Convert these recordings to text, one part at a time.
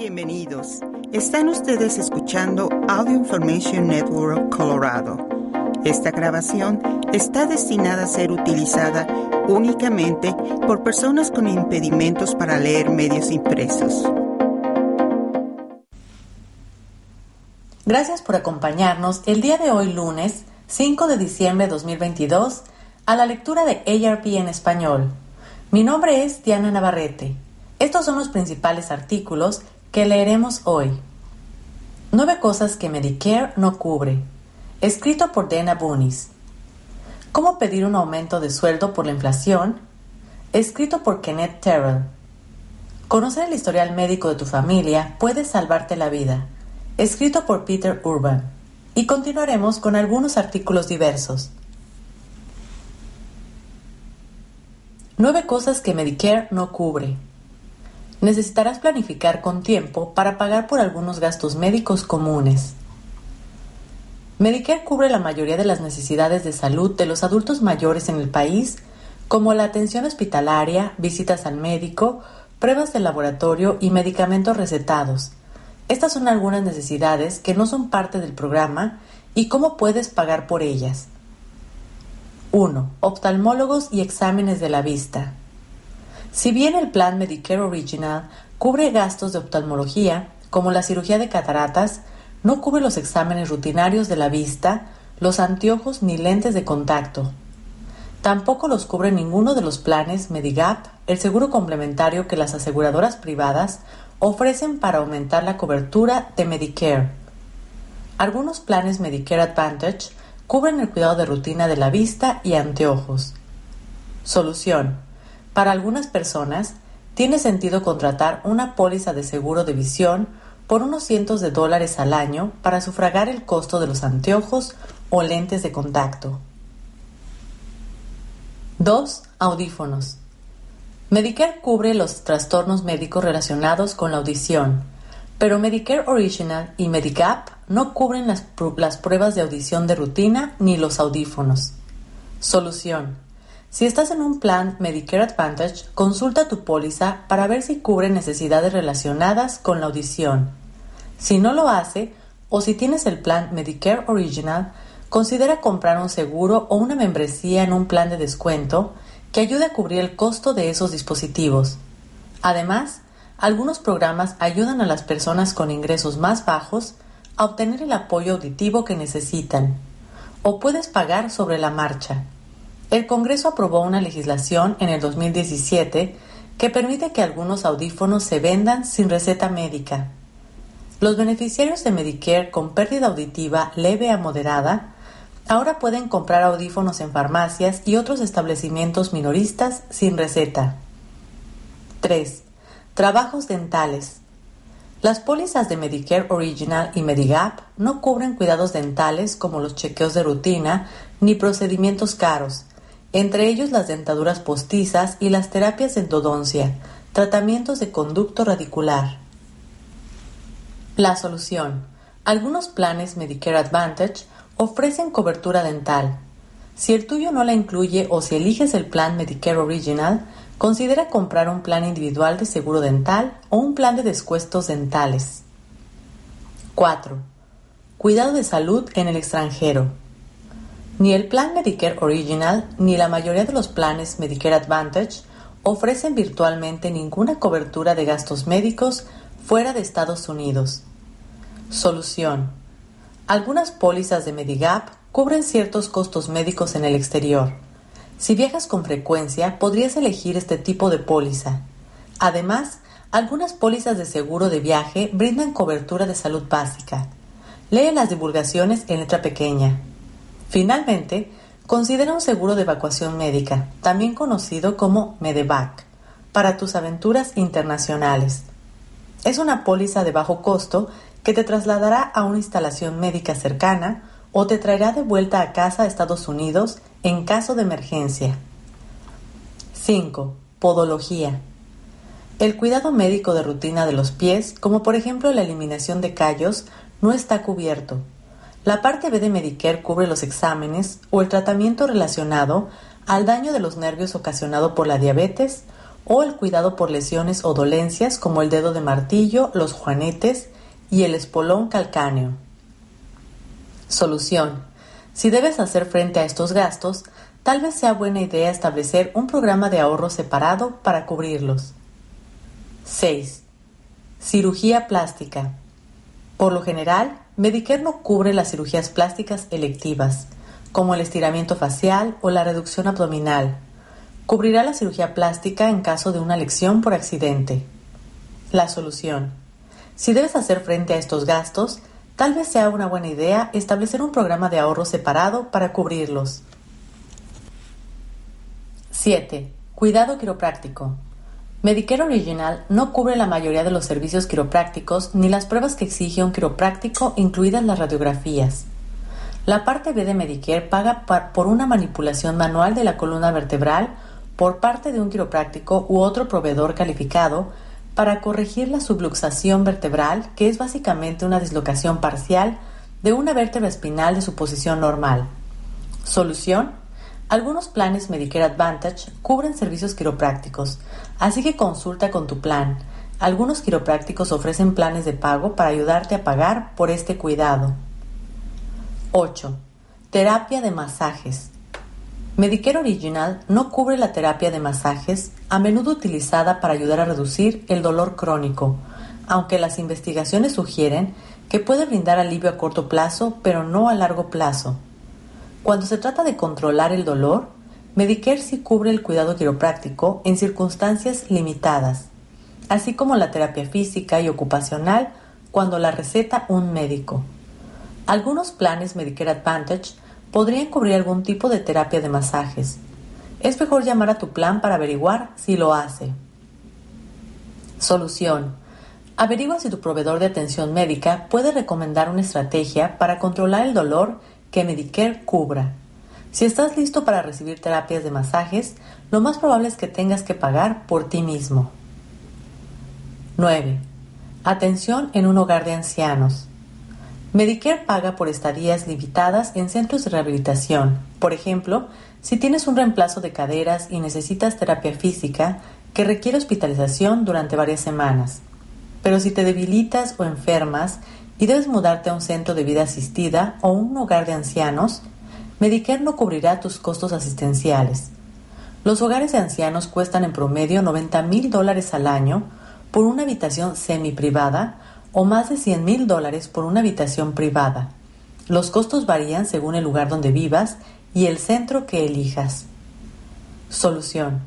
Bienvenidos. Están ustedes escuchando Audio Information Network Colorado. Esta grabación está destinada a ser utilizada únicamente por personas con impedimentos para leer medios impresos. Gracias por acompañarnos el día de hoy lunes 5 de diciembre de 2022 a la lectura de ARP en español. Mi nombre es Diana Navarrete. Estos son los principales artículos que leeremos hoy. Nueve cosas que Medicare no cubre. Escrito por Dana Bunis. ¿Cómo pedir un aumento de sueldo por la inflación? Escrito por Kenneth Terrell. Conocer el historial médico de tu familia puede salvarte la vida. Escrito por Peter Urban. Y continuaremos con algunos artículos diversos. Nueve cosas que Medicare no cubre necesitarás planificar con tiempo para pagar por algunos gastos médicos comunes. Medicare cubre la mayoría de las necesidades de salud de los adultos mayores en el país, como la atención hospitalaria, visitas al médico, pruebas de laboratorio y medicamentos recetados. Estas son algunas necesidades que no son parte del programa y cómo puedes pagar por ellas. 1. Oftalmólogos y exámenes de la vista. Si bien el plan Medicare Original cubre gastos de oftalmología, como la cirugía de cataratas, no cubre los exámenes rutinarios de la vista, los anteojos ni lentes de contacto. Tampoco los cubre ninguno de los planes Medigap, el seguro complementario que las aseguradoras privadas ofrecen para aumentar la cobertura de Medicare. Algunos planes Medicare Advantage cubren el cuidado de rutina de la vista y anteojos. Solución. Para algunas personas, tiene sentido contratar una póliza de seguro de visión por unos cientos de dólares al año para sufragar el costo de los anteojos o lentes de contacto. 2. Audífonos. Medicare cubre los trastornos médicos relacionados con la audición, pero Medicare Original y Medigap no cubren las, las pruebas de audición de rutina ni los audífonos. Solución. Si estás en un plan Medicare Advantage, consulta tu póliza para ver si cubre necesidades relacionadas con la audición. Si no lo hace, o si tienes el plan Medicare Original, considera comprar un seguro o una membresía en un plan de descuento que ayude a cubrir el costo de esos dispositivos. Además, algunos programas ayudan a las personas con ingresos más bajos a obtener el apoyo auditivo que necesitan, o puedes pagar sobre la marcha. El Congreso aprobó una legislación en el 2017 que permite que algunos audífonos se vendan sin receta médica. Los beneficiarios de Medicare con pérdida auditiva leve a moderada ahora pueden comprar audífonos en farmacias y otros establecimientos minoristas sin receta. 3. Trabajos dentales. Las pólizas de Medicare Original y Medigap no cubren cuidados dentales como los chequeos de rutina ni procedimientos caros, entre ellos las dentaduras postizas y las terapias de endodoncia, tratamientos de conducto radicular. La solución. Algunos planes Medicare Advantage ofrecen cobertura dental. Si el tuyo no la incluye o si eliges el plan Medicare Original, considera comprar un plan individual de seguro dental o un plan de descuentos dentales. 4. Cuidado de salud en el extranjero. Ni el plan Medicare Original ni la mayoría de los planes Medicare Advantage ofrecen virtualmente ninguna cobertura de gastos médicos fuera de Estados Unidos. Solución. Algunas pólizas de Medigap cubren ciertos costos médicos en el exterior. Si viajas con frecuencia, podrías elegir este tipo de póliza. Además, algunas pólizas de seguro de viaje brindan cobertura de salud básica. Lee las divulgaciones en letra pequeña. Finalmente, considera un seguro de evacuación médica, también conocido como Medevac, para tus aventuras internacionales. Es una póliza de bajo costo que te trasladará a una instalación médica cercana o te traerá de vuelta a casa a Estados Unidos en caso de emergencia. 5. Podología. El cuidado médico de rutina de los pies, como por ejemplo la eliminación de callos, no está cubierto, la parte B de Medicare cubre los exámenes o el tratamiento relacionado al daño de los nervios ocasionado por la diabetes o el cuidado por lesiones o dolencias como el dedo de martillo, los juanetes y el espolón calcáneo. Solución. Si debes hacer frente a estos gastos, tal vez sea buena idea establecer un programa de ahorro separado para cubrirlos. 6. Cirugía plástica. Por lo general, Medicare no cubre las cirugías plásticas electivas, como el estiramiento facial o la reducción abdominal. Cubrirá la cirugía plástica en caso de una lección por accidente. La solución. Si debes hacer frente a estos gastos, tal vez sea una buena idea establecer un programa de ahorro separado para cubrirlos. 7. Cuidado quiropráctico. Medicare Original no cubre la mayoría de los servicios quiroprácticos ni las pruebas que exige un quiropráctico, incluidas las radiografías. La parte B de Medicare paga por una manipulación manual de la columna vertebral por parte de un quiropráctico u otro proveedor calificado para corregir la subluxación vertebral, que es básicamente una dislocación parcial de una vértebra espinal de su posición normal. Solución. Algunos planes Medicare Advantage cubren servicios quiroprácticos, así que consulta con tu plan. Algunos quiroprácticos ofrecen planes de pago para ayudarte a pagar por este cuidado. 8. Terapia de masajes. Medicare Original no cubre la terapia de masajes, a menudo utilizada para ayudar a reducir el dolor crónico, aunque las investigaciones sugieren que puede brindar alivio a corto plazo, pero no a largo plazo. Cuando se trata de controlar el dolor, Medicare sí cubre el cuidado quiropráctico en circunstancias limitadas, así como la terapia física y ocupacional cuando la receta un médico. Algunos planes Medicare Advantage podrían cubrir algún tipo de terapia de masajes. Es mejor llamar a tu plan para averiguar si lo hace. Solución. Averigua si tu proveedor de atención médica puede recomendar una estrategia para controlar el dolor que Medicare cubra. Si estás listo para recibir terapias de masajes, lo más probable es que tengas que pagar por ti mismo. 9. Atención en un hogar de ancianos. Medicare paga por estadías limitadas en centros de rehabilitación. Por ejemplo, si tienes un reemplazo de caderas y necesitas terapia física que requiere hospitalización durante varias semanas. Pero si te debilitas o enfermas y debes mudarte a un centro de vida asistida o un hogar de ancianos, Medicare no cubrirá tus costos asistenciales. Los hogares de ancianos cuestan en promedio 90 mil dólares al año por una habitación semi-privada o más de 100 mil dólares por una habitación privada. Los costos varían según el lugar donde vivas y el centro que elijas. Solución.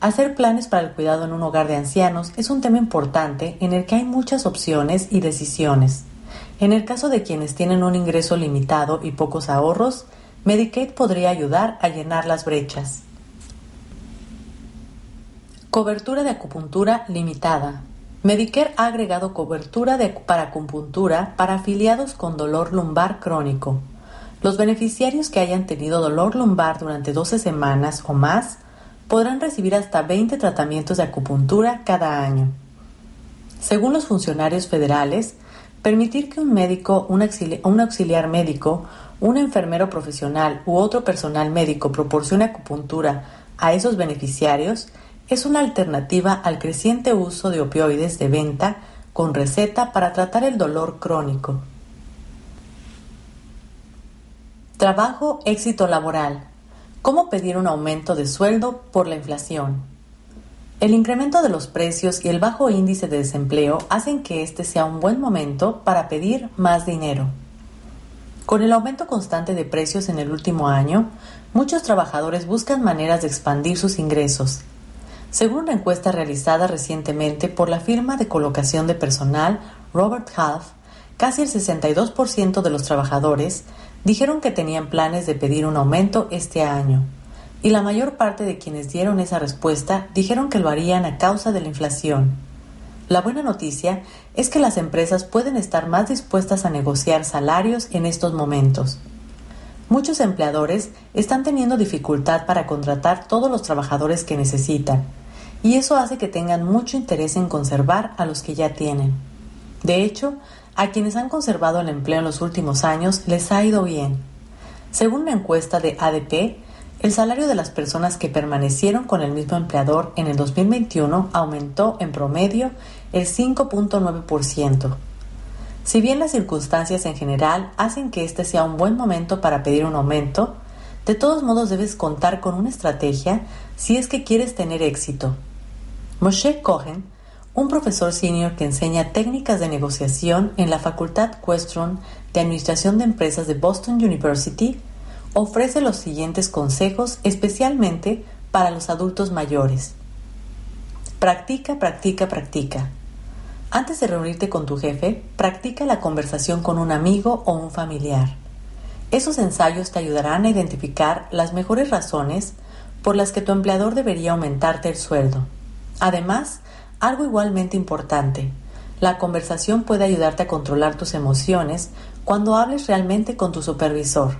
Hacer planes para el cuidado en un hogar de ancianos es un tema importante en el que hay muchas opciones y decisiones. En el caso de quienes tienen un ingreso limitado y pocos ahorros, Medicaid podría ayudar a llenar las brechas. Cobertura de acupuntura limitada. Medicare ha agregado cobertura de, para acupuntura para afiliados con dolor lumbar crónico. Los beneficiarios que hayan tenido dolor lumbar durante 12 semanas o más podrán recibir hasta 20 tratamientos de acupuntura cada año. Según los funcionarios federales, permitir que un médico, un, auxiliar médico, un enfermero profesional u otro personal médico proporcione acupuntura a esos beneficiarios es una alternativa al creciente uso de opioides de venta con receta para tratar el dolor crónico. Trabajo, éxito laboral. ¿Cómo pedir un aumento de sueldo por la inflación? El incremento de los precios y el bajo índice de desempleo hacen que este sea un buen momento para pedir más dinero. Con el aumento constante de precios en el último año, muchos trabajadores buscan maneras de expandir sus ingresos según una encuesta realizada recientemente por la firma de colocación de personal Robert Half, casi el 62% de los trabajadores dijeron que tenían planes de pedir un aumento este año, y la mayor parte de quienes dieron esa respuesta dijeron que lo harían a causa de la inflación. La buena noticia es que las empresas pueden estar más dispuestas a negociar salarios en estos momentos. Muchos empleadores están teniendo dificultad para contratar todos los trabajadores que necesitan, y eso hace que tengan mucho interés en conservar a los que ya tienen. De hecho, a quienes han conservado el empleo en los últimos años les ha ido bien. Según una encuesta de ADP, el salario de las personas que permanecieron con el mismo empleador en el 2021 aumentó en promedio el 5.9%. Si bien las circunstancias en general hacen que este sea un buen momento para pedir un aumento, de todos modos debes contar con una estrategia si es que quieres tener éxito. Moshe Cohen, un profesor senior que enseña técnicas de negociación en la Facultad Questron de Administración de Empresas de Boston University, ofrece los siguientes consejos especialmente para los adultos mayores. Practica, practica, practica. Antes de reunirte con tu jefe, practica la conversación con un amigo o un familiar. Esos ensayos te ayudarán a identificar las mejores razones por las que tu empleador debería aumentarte el sueldo. Además, algo igualmente importante, la conversación puede ayudarte a controlar tus emociones cuando hables realmente con tu supervisor.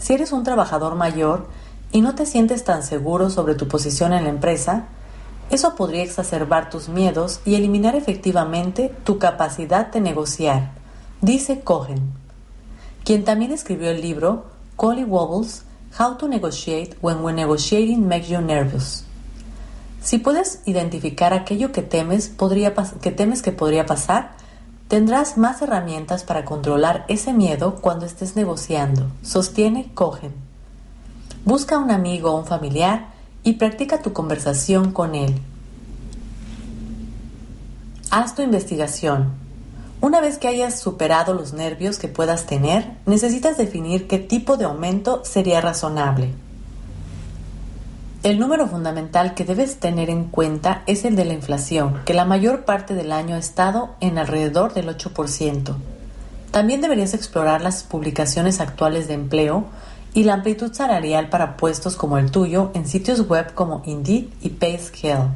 Si eres un trabajador mayor y no te sientes tan seguro sobre tu posición en la empresa, eso podría exacerbar tus miedos y eliminar efectivamente tu capacidad de negociar, dice Cohen, quien también escribió el libro Collie Wobbles, How to Negotiate When When Negotiating Makes You Nervous. Si puedes identificar aquello que temes, podría que temes que podría pasar, tendrás más herramientas para controlar ese miedo cuando estés negociando. Sostiene Cohen. Busca un amigo o un familiar y practica tu conversación con él. Haz tu investigación. Una vez que hayas superado los nervios que puedas tener, necesitas definir qué tipo de aumento sería razonable. El número fundamental que debes tener en cuenta es el de la inflación, que la mayor parte del año ha estado en alrededor del 8%. También deberías explorar las publicaciones actuales de empleo y la amplitud salarial para puestos como el tuyo en sitios web como Indeed y PayScale.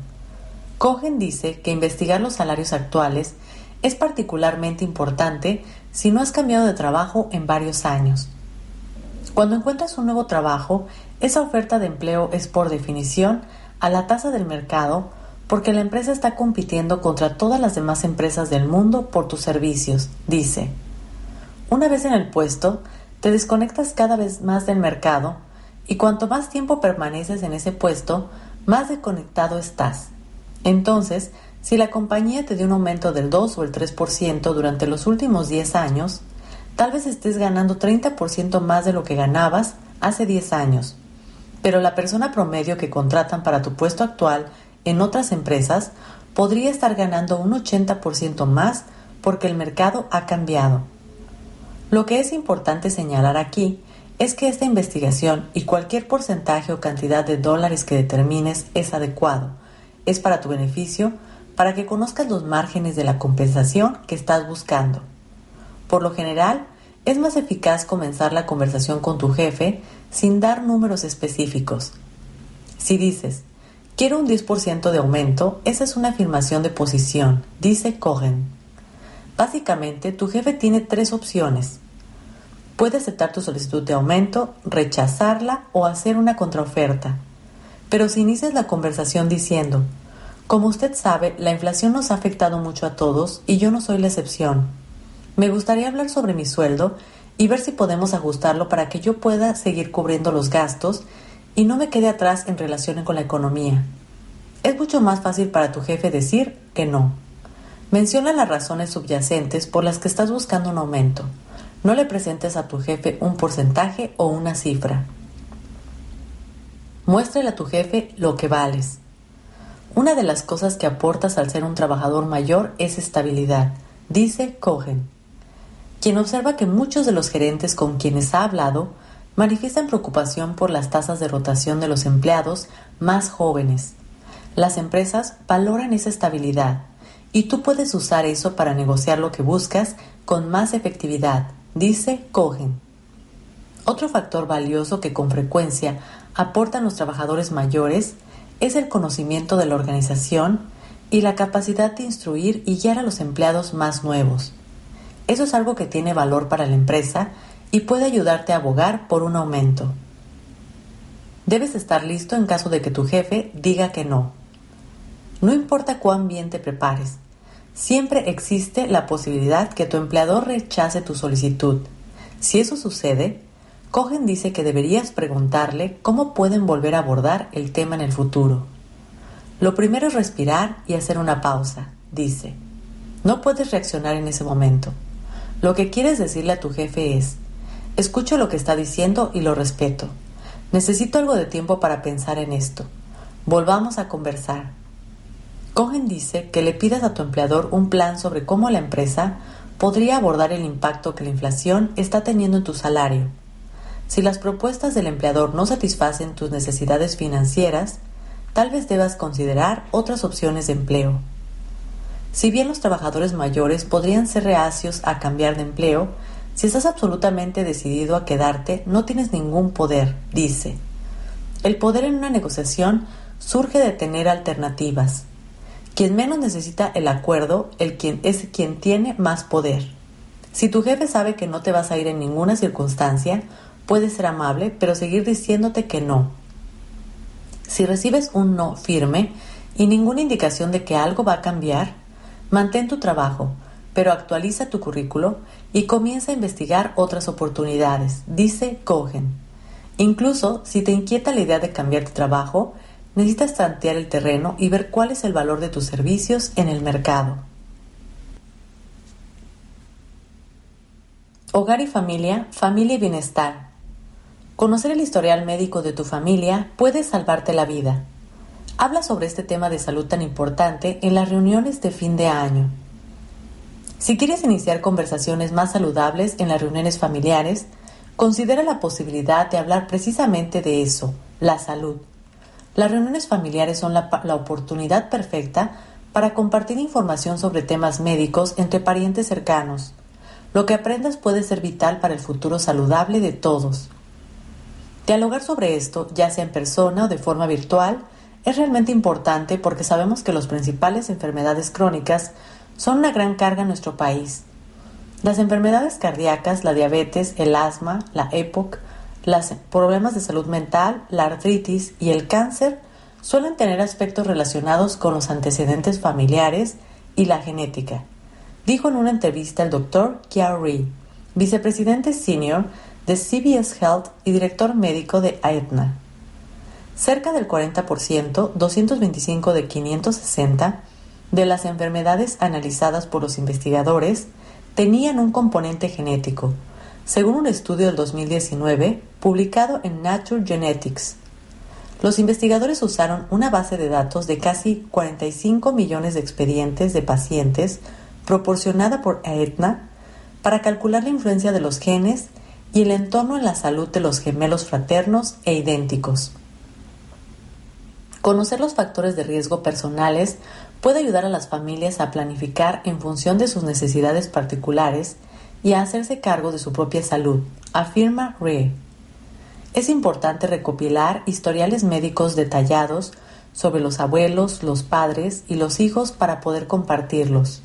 Cohen dice que investigar los salarios actuales es particularmente importante si no has cambiado de trabajo en varios años. Cuando encuentras un nuevo trabajo, esa oferta de empleo es por definición a la tasa del mercado porque la empresa está compitiendo contra todas las demás empresas del mundo por tus servicios, dice. Una vez en el puesto, te desconectas cada vez más del mercado y cuanto más tiempo permaneces en ese puesto, más desconectado estás. Entonces, si la compañía te dio un aumento del 2 o el 3% durante los últimos 10 años, tal vez estés ganando 30% más de lo que ganabas hace 10 años. Pero la persona promedio que contratan para tu puesto actual en otras empresas podría estar ganando un 80% más porque el mercado ha cambiado. Lo que es importante señalar aquí es que esta investigación y cualquier porcentaje o cantidad de dólares que determines es adecuado, es para tu beneficio, para que conozcas los márgenes de la compensación que estás buscando. Por lo general, es más eficaz comenzar la conversación con tu jefe sin dar números específicos. Si dices, quiero un 10% de aumento, esa es una afirmación de posición, dice Cohen. Básicamente, tu jefe tiene tres opciones. Puede aceptar tu solicitud de aumento, rechazarla o hacer una contraoferta. Pero si inicias la conversación diciendo, como usted sabe, la inflación nos ha afectado mucho a todos y yo no soy la excepción. Me gustaría hablar sobre mi sueldo y ver si podemos ajustarlo para que yo pueda seguir cubriendo los gastos y no me quede atrás en relación con la economía. Es mucho más fácil para tu jefe decir que no. Menciona las razones subyacentes por las que estás buscando un aumento. No le presentes a tu jefe un porcentaje o una cifra. Muéstrale a tu jefe lo que vales. Una de las cosas que aportas al ser un trabajador mayor es estabilidad, dice Cohen quien observa que muchos de los gerentes con quienes ha hablado manifiestan preocupación por las tasas de rotación de los empleados más jóvenes. Las empresas valoran esa estabilidad y tú puedes usar eso para negociar lo que buscas con más efectividad, dice Cohen. Otro factor valioso que con frecuencia aportan los trabajadores mayores es el conocimiento de la organización y la capacidad de instruir y guiar a los empleados más nuevos. Eso es algo que tiene valor para la empresa y puede ayudarte a abogar por un aumento. Debes estar listo en caso de que tu jefe diga que no. No importa cuán bien te prepares, siempre existe la posibilidad que tu empleador rechace tu solicitud. Si eso sucede, Cohen dice que deberías preguntarle cómo pueden volver a abordar el tema en el futuro. Lo primero es respirar y hacer una pausa, dice. No puedes reaccionar en ese momento. Lo que quieres decirle a tu jefe es, escucho lo que está diciendo y lo respeto. Necesito algo de tiempo para pensar en esto. Volvamos a conversar. Cohen dice que le pidas a tu empleador un plan sobre cómo la empresa podría abordar el impacto que la inflación está teniendo en tu salario si las propuestas del empleador no satisfacen tus necesidades financieras, tal vez debas considerar otras opciones de empleo. Si bien los trabajadores mayores podrían ser reacios a cambiar de empleo, si estás absolutamente decidido a quedarte, no tienes ningún poder, dice. El poder en una negociación surge de tener alternativas. Quien menos necesita el acuerdo el quien, es quien tiene más poder. Si tu jefe sabe que no te vas a ir en ninguna circunstancia, Puede ser amable, pero seguir diciéndote que no. Si recibes un no firme y ninguna indicación de que algo va a cambiar, mantén tu trabajo, pero actualiza tu currículo y comienza a investigar otras oportunidades, dice Cohen. Incluso si te inquieta la idea de cambiar de trabajo, necesitas tantear el terreno y ver cuál es el valor de tus servicios en el mercado. Hogar y familia, familia y bienestar. Conocer el historial médico de tu familia puede salvarte la vida. Habla sobre este tema de salud tan importante en las reuniones de fin de año. Si quieres iniciar conversaciones más saludables en las reuniones familiares, considera la posibilidad de hablar precisamente de eso, la salud. Las reuniones familiares son la, oportunidad perfecta para compartir información sobre temas médicos entre parientes cercanos. Lo que aprendas puede ser vital para el futuro saludable de todos. Dialogar sobre esto, ya sea en persona o de forma virtual, es realmente importante porque sabemos que las principales enfermedades crónicas son una gran carga en nuestro país. Las enfermedades cardíacas, la diabetes, el asma, la EPOC, los problemas de salud mental, la artritis y el cáncer suelen tener aspectos relacionados con los antecedentes familiares y la genética, dijo en una entrevista el doctor Kia Ree, vicepresidente senior de CBS Health y director médico de Aetna. Cerca del 40%, 225 de 560, de las enfermedades analizadas por los investigadores tenían un componente genético, según un estudio del 2019 publicado en Nature Genetics. Los investigadores usaron una base de datos de casi 45 millones de expedientes de pacientes proporcionada por Aetna para calcular la influencia de los genes y el entorno en la salud de los gemelos fraternos e idénticos. Conocer los factores de riesgo personales puede ayudar a las familias a planificar en función de sus necesidades particulares y a hacerse cargo de su propia salud, afirma Ree. Es importante recopilar historiales médicos detallados sobre los abuelos, los padres y los hijos para poder compartirlos.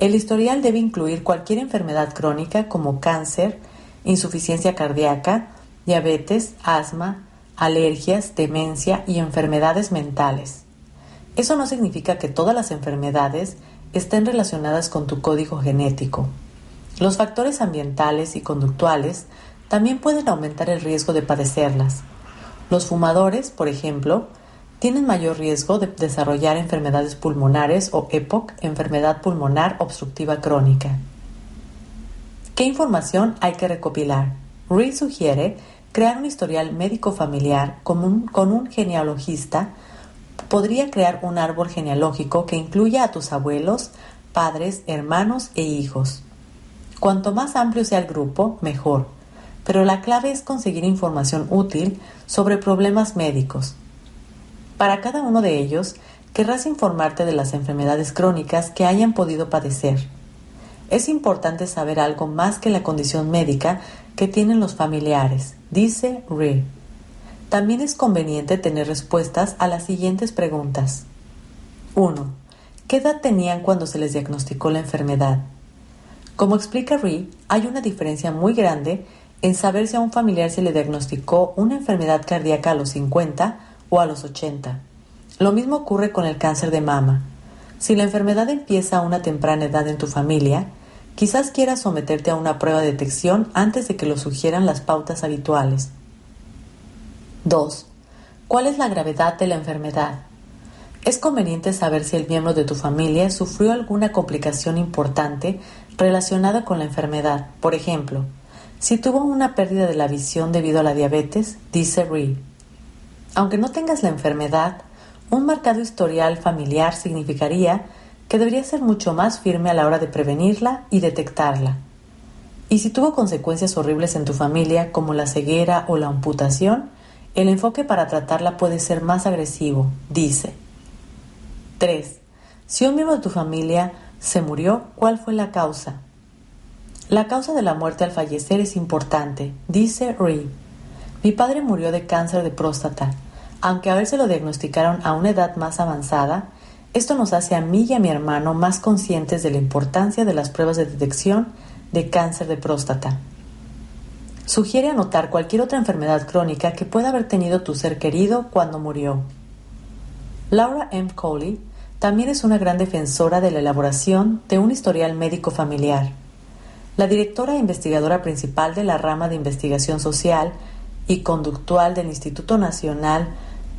El historial debe incluir cualquier enfermedad crónica como cáncer, insuficiencia cardíaca, diabetes, asma, alergias, demencia y enfermedades mentales. Eso no significa que todas las enfermedades estén relacionadas con tu código genético. Los factores ambientales y conductuales también pueden aumentar el riesgo de padecerlas. Los fumadores, por ejemplo, tienen mayor riesgo de desarrollar enfermedades pulmonares o EPOC, enfermedad pulmonar obstructiva crónica. ¿Qué información hay que recopilar? Reed sugiere crear un historial médico familiar con un, genealogista. Podría crear un árbol genealógico que incluya a tus abuelos, padres, hermanos e hijos. Cuanto más amplio sea el grupo, mejor. Pero la clave es conseguir información útil sobre problemas médicos. Para cada uno de ellos, querrás informarte de las enfermedades crónicas que hayan podido padecer es importante saber algo más que la condición médica que tienen los familiares, dice Ree. También es conveniente tener respuestas a las siguientes preguntas. 1. ¿Qué edad tenían cuando se les diagnosticó la enfermedad? Como explica Ree, hay una diferencia muy grande en saber si a un familiar se le diagnosticó una enfermedad cardíaca a los 50 o a los 80. Lo mismo ocurre con el cáncer de mama. Si la enfermedad empieza a una temprana edad en tu familia, Quizás quieras someterte a una prueba de detección antes de que lo sugieran las pautas habituales. 2. ¿Cuál es la gravedad de la enfermedad? Es conveniente saber si el miembro de tu familia sufrió alguna complicación importante relacionada con la enfermedad. Por ejemplo, si tuvo una pérdida de la visión debido a la diabetes, dice Reed. Aunque no tengas la enfermedad, un marcado historial familiar significaría que debería ser mucho más firme a la hora de prevenirla y detectarla. Y si tuvo consecuencias horribles en tu familia como la ceguera o la amputación, el enfoque para tratarla puede ser más agresivo, dice. 3. Si un miembro de tu familia se murió, ¿cuál fue la causa? La causa de la muerte al fallecer es importante, dice Reed. Mi padre murió de cáncer de próstata. Aunque a veces lo diagnosticaron a una edad más avanzada, esto nos hace a mí y a mi hermano más conscientes de la importancia de las pruebas de detección de cáncer de próstata. Sugiere anotar cualquier otra enfermedad crónica que pueda haber tenido tu ser querido cuando murió. Laura M. Coley también es una gran defensora de la elaboración de un historial médico familiar. La directora e investigadora principal de la rama de investigación social y conductual del Instituto Nacional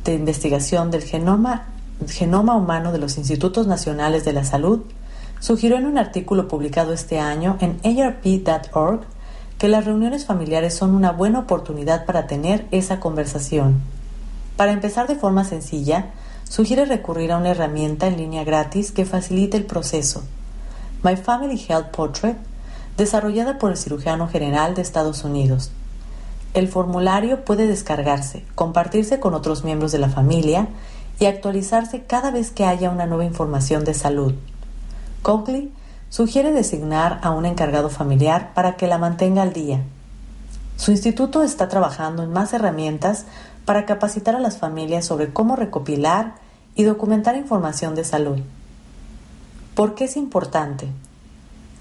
de Investigación del Genoma, Genoma Humano de los Institutos Nacionales de la Salud, sugirió en un artículo publicado este año en ARP.org que las reuniones familiares son una buena oportunidad para tener esa conversación. Para empezar de forma sencilla, sugiere recurrir a una herramienta en línea gratis que facilite el proceso. My Family Health Portrait, desarrollada por el cirujano general de Estados Unidos. El formulario puede descargarse, compartirse con otros miembros de la familia y actualizarse cada vez que haya una nueva información de salud. Coakley sugiere designar a un encargado familiar para que la mantenga al día. Su instituto está trabajando en más herramientas para capacitar a las familias sobre cómo recopilar y documentar información de salud. ¿Por qué es importante?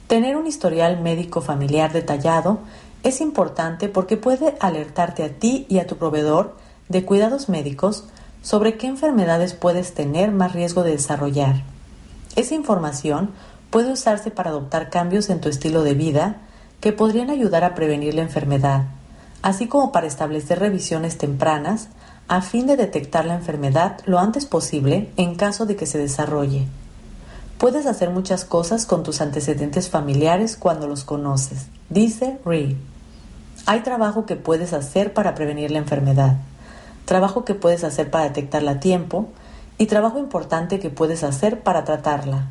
Tener un historial médico familiar detallado es importante porque puede alertarte a ti y a tu proveedor de cuidados médicos sobre qué enfermedades puedes tener más riesgo de desarrollar. Esa información puede usarse para adoptar cambios en tu estilo de vida que podrían ayudar a prevenir la enfermedad, así como para establecer revisiones tempranas a fin de detectar la enfermedad lo antes posible en caso de que se desarrolle. Puedes hacer muchas cosas con tus antecedentes familiares cuando los conoces, dice Reed. Hay trabajo que puedes hacer para prevenir la enfermedad, trabajo que puedes hacer para detectarla a tiempo y trabajo importante que puedes hacer para tratarla.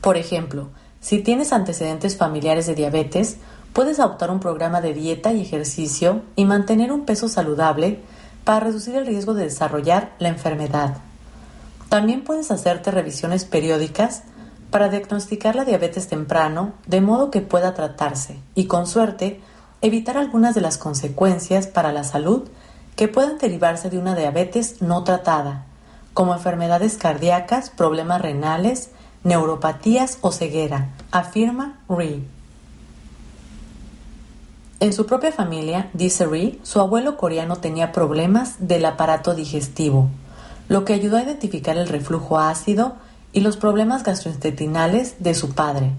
Por ejemplo, si tienes antecedentes familiares de diabetes, puedes adoptar un programa de dieta y ejercicio y mantener un peso saludable para reducir el riesgo de desarrollar la enfermedad. También puedes hacerte revisiones periódicas para diagnosticar la diabetes temprano de modo que pueda tratarse y, con suerte, evitar algunas de las consecuencias para la salud que puedan derivarse de una diabetes no tratada, como enfermedades cardíacas, problemas renales, neuropatías o ceguera, afirma Ree. En su propia familia, dice Ree, su abuelo coreano tenía problemas del aparato digestivo, lo que ayudó a identificar el reflujo ácido y los problemas gastrointestinales de su padre.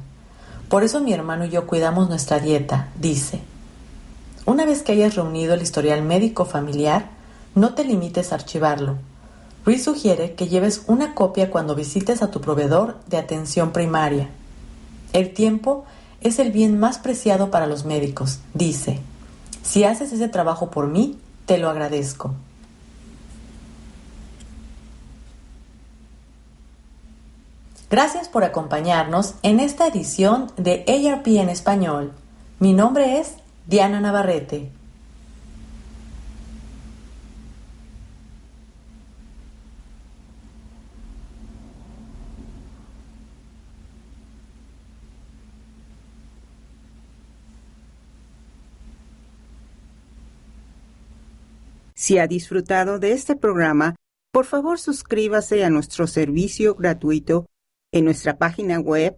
Por eso mi hermano y yo cuidamos nuestra dieta, dice. Una vez que hayas reunido el historial médico familiar, no te limites a archivarlo, Ruiz sugiere que lleves una copia cuando visites a tu proveedor de atención primaria. El tiempo es el bien más preciado para los médicos, dice. Si haces ese trabajo por mí, te lo agradezco. Gracias por acompañarnos en esta edición de ARP en español. Mi nombre es Diana Navarrete. Si ha disfrutado de este programa, por favor suscríbase a nuestro servicio gratuito en nuestra página web